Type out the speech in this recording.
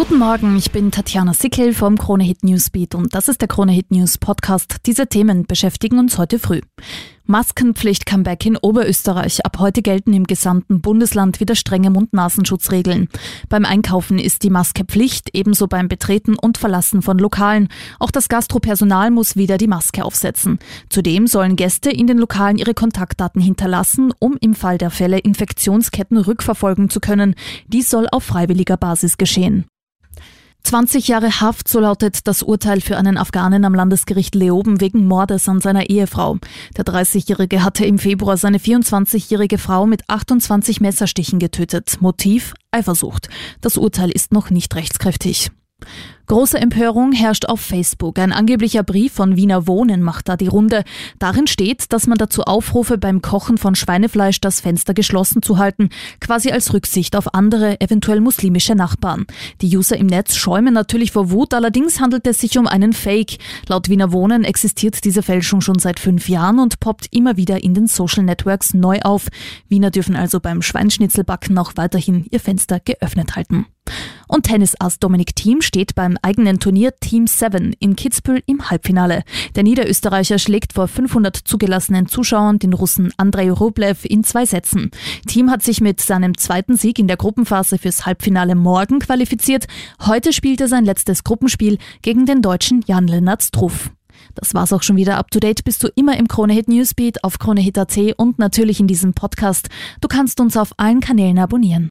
Guten Morgen, ich bin Tatjana Sickel vom Krone Hit Newsbeat und das ist der Krone Hit News Podcast. Diese Themen beschäftigen uns heute früh. Maskenpflicht Comeback in Oberösterreich. Ab heute gelten im gesamten Bundesland wieder strenge Mund-Nasenschutzregeln. Beim Einkaufen ist die Maske Pflicht, ebenso beim Betreten und Verlassen von Lokalen. Auch das Gastropersonal muss wieder die Maske aufsetzen. Zudem sollen Gäste in den Lokalen ihre Kontaktdaten hinterlassen, um im Fall der Fälle Infektionsketten rückverfolgen zu können. Dies soll auf freiwilliger Basis geschehen. 20 Jahre Haft, so lautet das Urteil für einen Afghanen am Landesgericht Leoben wegen Mordes an seiner Ehefrau. Der 30-Jährige hatte im Februar seine 24-jährige Frau mit 28 Messerstichen getötet. Motiv Eifersucht. Das Urteil ist noch nicht rechtskräftig. Große Empörung herrscht auf Facebook. Ein angeblicher Brief von Wiener Wohnen macht da die Runde. Darin steht, dass man dazu aufrufe, beim Kochen von Schweinefleisch das Fenster geschlossen zu halten, quasi als Rücksicht auf andere, eventuell muslimische Nachbarn. Die User im Netz schäumen natürlich vor Wut, allerdings handelt es sich um einen Fake. Laut Wiener Wohnen existiert diese Fälschung schon seit fünf Jahren und poppt immer wieder in den Social Networks neu auf. Wiener dürfen also beim Schweinschnitzelbacken auch weiterhin ihr Fenster geöffnet halten. Und Tennisass Dominik Thiem steht beim eigenen Turnier Team 7 in Kitzbühel im Halbfinale. Der Niederösterreicher schlägt vor 500 zugelassenen Zuschauern den Russen Andrei Rublev in zwei Sätzen. Team hat sich mit seinem zweiten Sieg in der Gruppenphase fürs Halbfinale morgen qualifiziert. Heute spielt er sein letztes Gruppenspiel gegen den deutschen Jan-Lennart Struff. Das war's auch schon wieder. Up to date bist du immer im Kronehit Newsbeat auf kronehit.at und natürlich in diesem Podcast. Du kannst uns auf allen Kanälen abonnieren.